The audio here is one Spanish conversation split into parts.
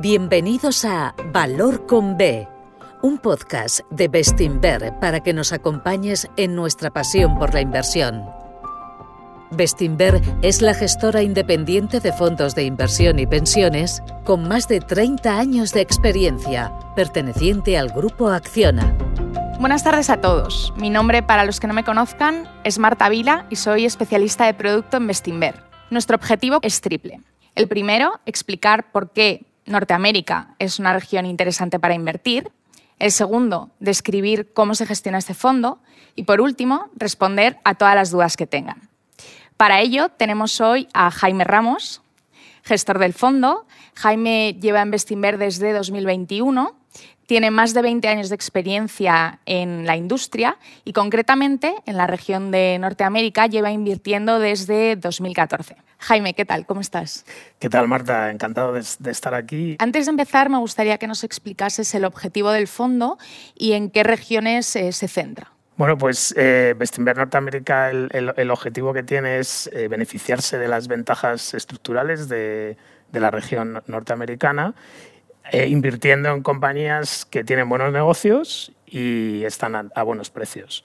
Bienvenidos a Valor con B, un podcast de Bestinver para que nos acompañes en nuestra pasión por la inversión. Bestinver es la gestora independiente de fondos de inversión y pensiones con más de 30 años de experiencia, perteneciente al grupo Acciona. Buenas tardes a todos. Mi nombre, para los que no me conozcan, es Marta Vila y soy especialista de producto en Bestinver. Nuestro objetivo es triple. El primero, explicar por qué Norteamérica es una región interesante para invertir. El segundo, describir cómo se gestiona este fondo. Y por último, responder a todas las dudas que tengan. Para ello, tenemos hoy a Jaime Ramos, gestor del fondo. Jaime lleva en Bestinver desde 2021 tiene más de 20 años de experiencia en la industria y concretamente en la región de Norteamérica lleva invirtiendo desde 2014. Jaime, ¿qué tal? ¿Cómo estás? ¿Qué tal, Marta? Encantado de, estar aquí. Antes de empezar, me gustaría que nos explicases el objetivo del fondo y en qué regiones eh, se centra. Bueno, pues eh, Bestinver Norteamérica, el, objetivo que tiene es eh, beneficiarse de las ventajas estructurales de, de la región norteamericana eh, invirtiendo en compañías que tienen buenos negocios y están a, buenos precios.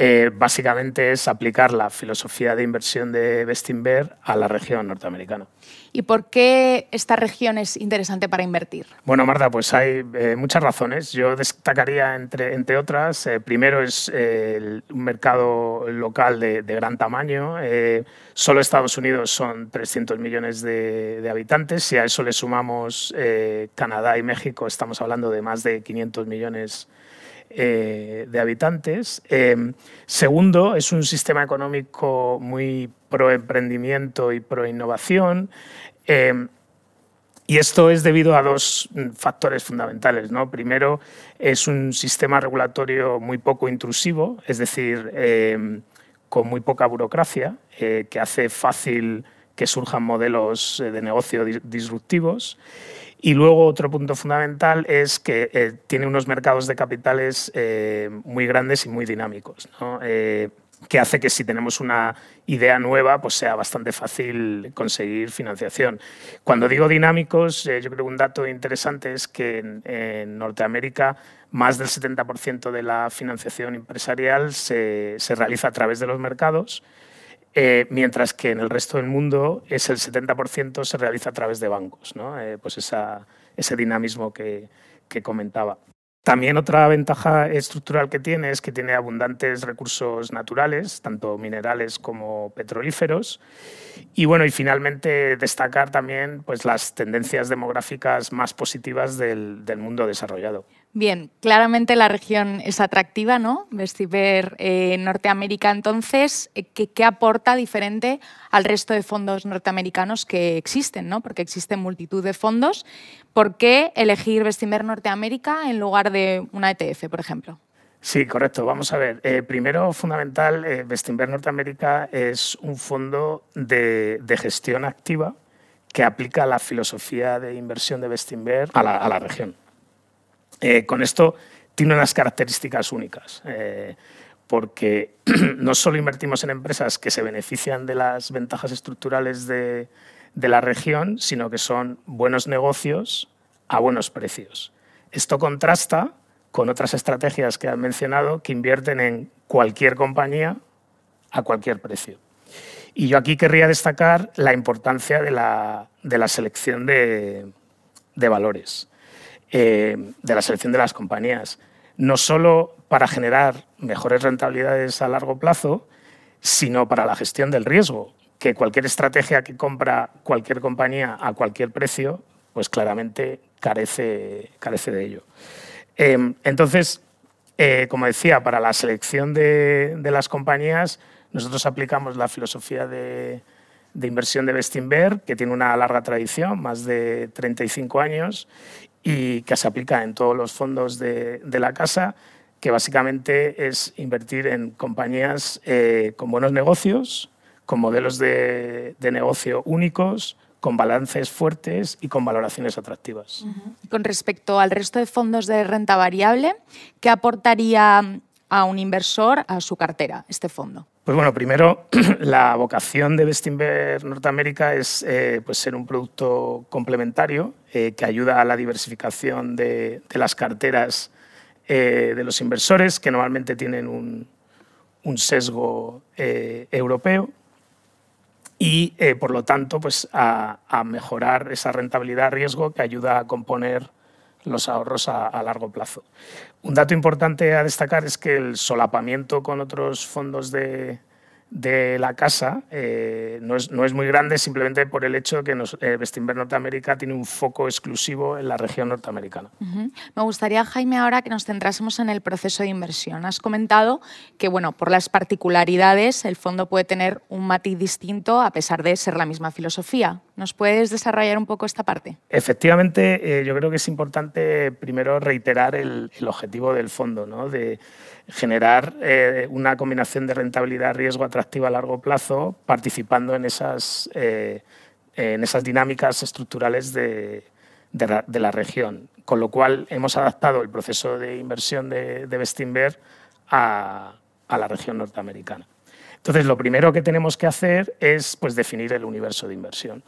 Eh, básicamente es aplicar la filosofía de inversión de Bestinver a la región norteamericana. ¿Y por qué esta región es interesante para invertir? Bueno, Marta, pues hay eh, muchas razones. Yo destacaría, entre, entre otras, eh, primero es un mercado local de, gran tamaño. solo Estados Unidos son 300 millones de, de habitantes. Si a eso le sumamos Canadá y México, estamos hablando de más de 500 millones de habitantes. segundo, es un sistema económico muy pro emprendimiento y pro innovación. Eh, y esto es debido a dos factores fundamentales. ¿no? Primero, es un sistema regulatorio muy poco intrusivo, es decir, eh, con muy poca burocracia, eh, que hace fácil que surjan modelos de negocio disruptivos. Y luego otro punto fundamental es que tiene unos mercados de capitales muy grandes y muy dinámicos. ¿no? que hace que si tenemos una idea nueva, pues sea bastante fácil conseguir financiación. Cuando digo dinámicos, eh, yo creo que un dato interesante es que en, Norteamérica más del 70% de la financiación empresarial se, realiza a través de los mercados, eh, mientras que en el resto del mundo es el 70% se realiza a través de bancos, ¿no? Eh, pues ese dinamismo que comentaba. También otra ventaja estructural que tiene es que tiene abundantes recursos naturales, tanto minerales como petrolíferos. Y bueno, y finalmente destacar también pues, las tendencias demográficas más positivas del, del mundo desarrollado. Bien, claramente la región es atractiva, ¿no? Vestiver eh, Norteamérica, entonces, eh, ¿qué, aporta diferente al resto de fondos norteamericanos que existen, ¿no? Porque existen multitud de fondos. ¿Por qué elegir Vestiver Norteamérica en lugar de una ETF, por ejemplo? Sí, correcto. Vamos a ver. Eh, primero, fundamental, eh, Norteamérica es un fondo de, gestión activa que aplica la filosofía de inversión de Bestinver a la región. Eh, con esto tiene unas características únicas, eh, porque no solo invertimos en empresas que se benefician de las ventajas estructurales de, la región, sino que son buenos negocios a buenos precios. Esto contrasta con otras estrategias que han mencionado que invierten en cualquier compañía a cualquier precio. Y yo aquí querría destacar la importancia de la, selección de valores. Eh, de la selección de las compañías, no solo para generar mejores rentabilidades a largo plazo, sino para la gestión del riesgo, que cualquier estrategia que compra cualquier compañía a cualquier precio, pues claramente carece, carece de ello. Em, entonces, eh, como decía, para la selección de, las compañías, nosotros aplicamos la filosofía de, de inversión de Bestinver, que tiene una larga tradición, más de 35 años, y que se aplica en todos los fondos de, la casa, que básicamente es invertir en compañías eh, con buenos negocios, con modelos de, negocio únicos, con balances fuertes y con valoraciones atractivas. Con respecto al resto de fondos de renta variable, ¿qué aportaría a un inversor a su cartera, este fondo? Pues bueno, primero, la vocación de Bestinver Norteamérica es eh, pues ser un producto complementario eh, que ayuda a la diversificación de, las carteras eh, de los inversores, que normalmente tienen un, sesgo europeo y, por lo tanto, pues a, a mejorar esa rentabilidad-riesgo que ayuda a componer los ahorros a, largo plazo. Un dato importante a destacar es que el solapamiento con otros fondos de, de la casa eh, no, es, no, es, muy grande simplemente por el hecho de que nos, eh, Norteamérica tiene un foco exclusivo en la región norteamericana. Me gustaría, Jaime, ahora que nos centrásemos en el proceso de inversión. Has comentado que, bueno, por las particularidades, el fondo puede tener un matiz distinto a pesar de ser la misma filosofía. ¿Nos puedes desarrollar un poco esta parte? Efectivamente, eh, yo creo que es importante primero reiterar el, el objetivo del fondo, ¿no? de generar eh, una combinación de rentabilidad-riesgo atractiva a largo plazo, participando en esas, eh, en esas dinámicas estructurales de, la, región. Con lo cual hemos adaptado el proceso de inversión de, de a, la región norteamericana. Entonces, lo primero que tenemos que hacer es pues, definir el universo de inversión.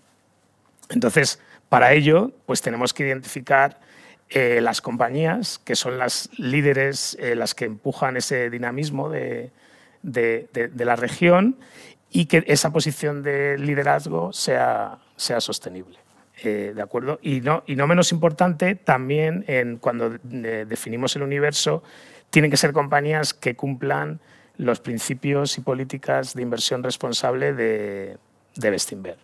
Entonces, para ello, pues tenemos que identificar eh, las compañías, que son las líderes, eh, las que empujan ese dinamismo de, la región y que esa posición de liderazgo sea, sea sostenible. Eh, ¿De acuerdo? Y no, y no menos importante, también en, cuando definimos el universo, tienen que ser compañías que cumplan los principios y políticas de inversión responsable de, de Bestinver.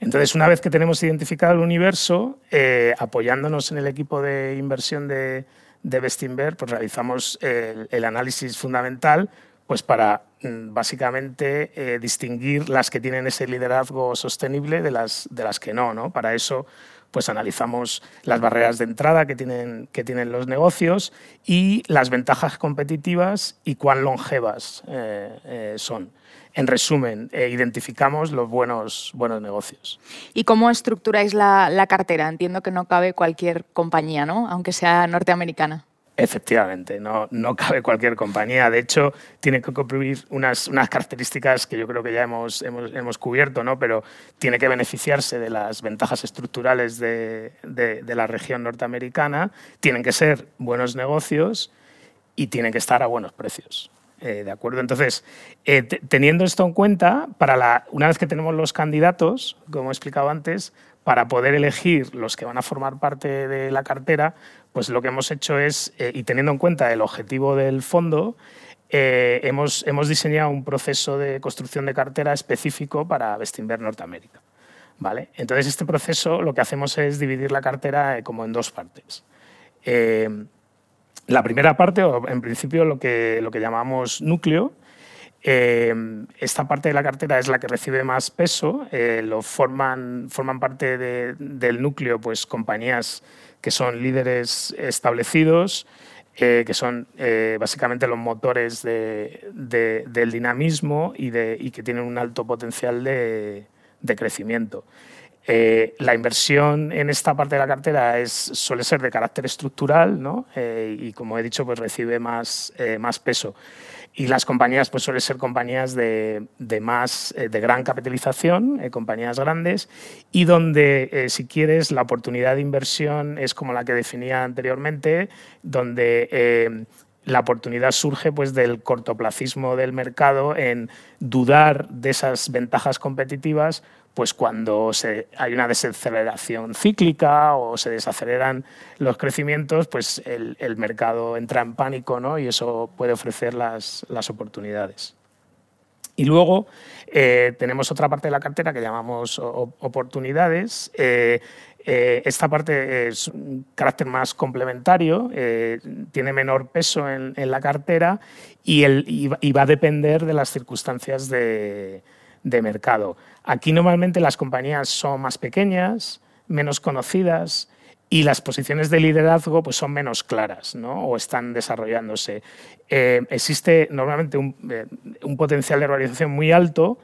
Entonces, una vez que tenemos identificado el universo, eh, apoyándonos en el equipo de inversión de, de Bestinver, pues realizamos el, análisis fundamental pues para mm, básicamente eh, distinguir las que tienen ese liderazgo sostenible de las, de las que no, no. Para eso pues analizamos las barreras de entrada que tienen, que tienen los negocios y las ventajas competitivas y cuán longevas eh, eh, son. En resumen, eh, identificamos los buenos, buenos negocios. ¿Y cómo estructuráis la, la cartera? Entiendo que no cabe cualquier compañía, ¿no? aunque sea norteamericana. Efectivamente, no, no cabe cualquier compañía. De hecho, tiene que cumplir unas, unas características que yo creo que ya hemos, hemos, hemos, cubierto, ¿no? pero tiene que beneficiarse de las ventajas estructurales de, de, la región norteamericana, tienen que ser buenos negocios y tienen que estar a buenos precios. Eh, ¿De acuerdo? Entonces, eh, teniendo esto en cuenta, para la, una vez que tenemos los candidatos, como he explicado antes, para poder elegir los que van a formar parte de la cartera, pues lo que hemos hecho es, eh, y teniendo en cuenta el objetivo del fondo, hemos, hemos, diseñado un proceso de construcción de cartera específico para Bestinver Norteamérica. ¿vale? Entonces, este proceso lo que hacemos es dividir la cartera como en dos partes. La primera parte, o en principio lo que, llamamos núcleo, esta parte de la cartera es la que recibe más peso, lo forman, parte del núcleo pues, compañías que son líderes establecidos, eh, que son eh, básicamente los motores del dinamismo y, que tienen un alto potencial de, crecimiento. Eh, la inversión en esta parte de la cartera es, suele ser de carácter estructural ¿no? y, como he dicho, pues recibe más, más peso. Y las compañías pues suelen ser compañías de, de más, eh, de gran capitalización, eh, compañías grandes, y donde, eh, si quieres, la oportunidad de inversión es como la que definía anteriormente, donde la oportunidad surge pues, del cortoplacismo del mercado en dudar de esas ventajas competitivas pues cuando hay una desaceleración cíclica o se desaceleran los crecimientos, pues el, el mercado entra en pánico ¿no? y eso puede ofrecer las, las oportunidades. Y luego eh, tenemos otra parte de la cartera que llamamos oportunidades. Eh, eh, esta parte es un carácter más complementario, tiene menor peso en, en la cartera y, el, y, va a depender de las circunstancias de, de mercado. Aquí normalmente las compañías son más pequeñas, menos conocidas y las posiciones de liderazgo pues, son menos claras ¿no? o están desarrollándose. Eh, existe normalmente eh, un, potencial de realización muy alto,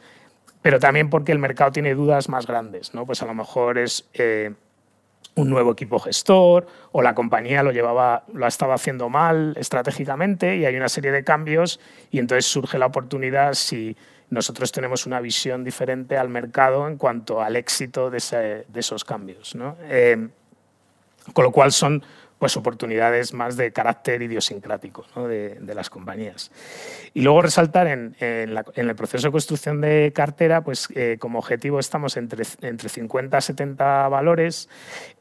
pero también porque el mercado tiene dudas más grandes. ¿no? Pues a lo mejor es eh, un nuevo equipo gestor o la compañía lo llevaba lo estaba haciendo mal estratégicamente y hay una serie de cambios y entonces surge la oportunidad si nosotros tenemos una visión diferente al mercado en cuanto al éxito de, esos cambios. Eh, con lo cual son pues oportunidades más de carácter idiosincrático de, las compañías. Y luego resaltar en, el proceso de construcción de cartera, pues eh, como objetivo estamos entre, entre 50 a 70 valores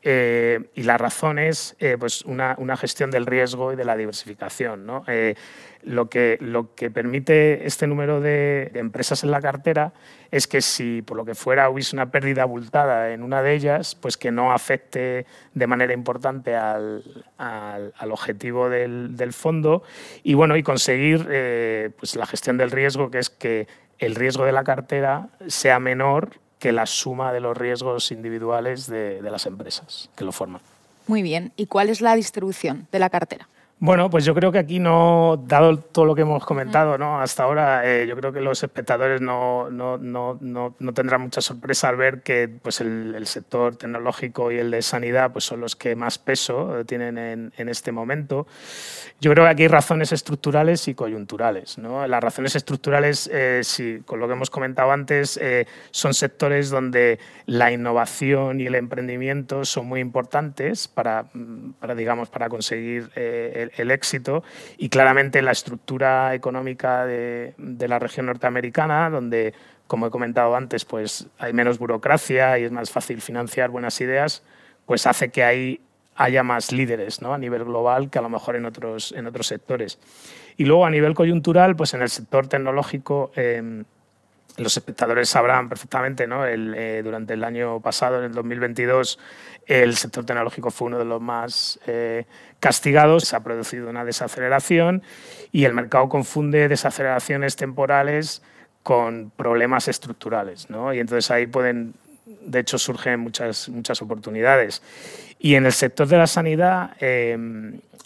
eh, y la razón es eh, pues una, una, gestión del riesgo y de la diversificación. Lo que, lo que permite este número de, empresas en la cartera es que si por lo que fuera hubiese una pérdida abultada en una de ellas, pues que no afecte de manera importante al, al, objetivo del, del, fondo y, bueno, y conseguir eh, pues la gestión del riesgo, que es que el riesgo de la cartera sea menor que la suma de los riesgos individuales de, de las empresas que lo forman. Muy bien. ¿Y cuál es la distribución de la cartera? Bueno, pues yo creo que aquí no, dado todo lo que hemos comentado ¿no? hasta ahora, eh, yo creo que los espectadores no, no, no, tendrán mucha sorpresa al ver que pues el, el, sector tecnológico y el de sanidad pues son los que más peso tienen en, en, este momento. Yo creo que aquí hay razones estructurales y coyunturales. Las razones estructurales, eh, con lo que hemos comentado antes, eh, son sectores donde la innovación y el emprendimiento son muy importantes para, para digamos, para conseguir el, el éxito y claramente la estructura económica de, la región norteamericana, donde, como he comentado antes, pues hay menos burocracia y es más fácil financiar buenas ideas, pues hace que ahí haya más líderes ¿no? a nivel global que a lo mejor en otros, en otros sectores. Y luego a nivel coyuntural, pues en el sector tecnológico, em, los espectadores sabrán perfectamente, ¿no? El, eh, durante el año pasado, en el 2022, el sector tecnológico fue uno de los más eh, castigados, se ha producido una desaceleración y el mercado confunde desaceleraciones temporales con problemas estructurales. ¿no? Y entonces ahí pueden, de hecho, surgen muchas, muchas oportunidades. Y en el sector de la sanidad, eh,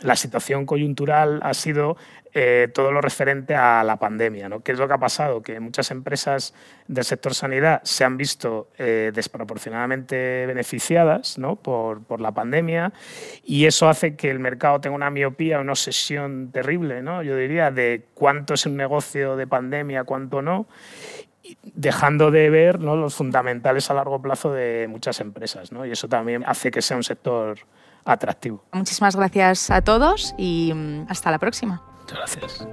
la situación coyuntural ha sido eh, todo lo referente a la pandemia. ¿no? ¿Qué es lo que ha pasado? Que muchas empresas del sector sanidad se han visto eh, desproporcionadamente beneficiadas ¿no? por, por, la pandemia y eso hace que el mercado tenga una miopía, una obsesión terrible, ¿no? yo diría, de cuánto es un negocio de pandemia, cuánto no dejando de ver ¿no? los fundamentales a largo plazo de muchas empresas. ¿no? Y eso también hace que sea un sector atractivo. Muchísimas gracias a todos y mm, hasta la próxima gracias.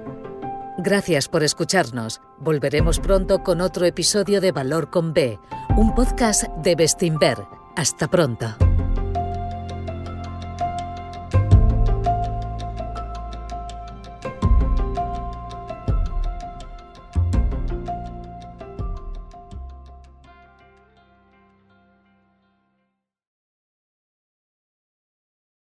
Gracias por escucharnos. Volveremos pronto con otro episodio de Valor con B, un podcast de Bestinver. Hasta pronto.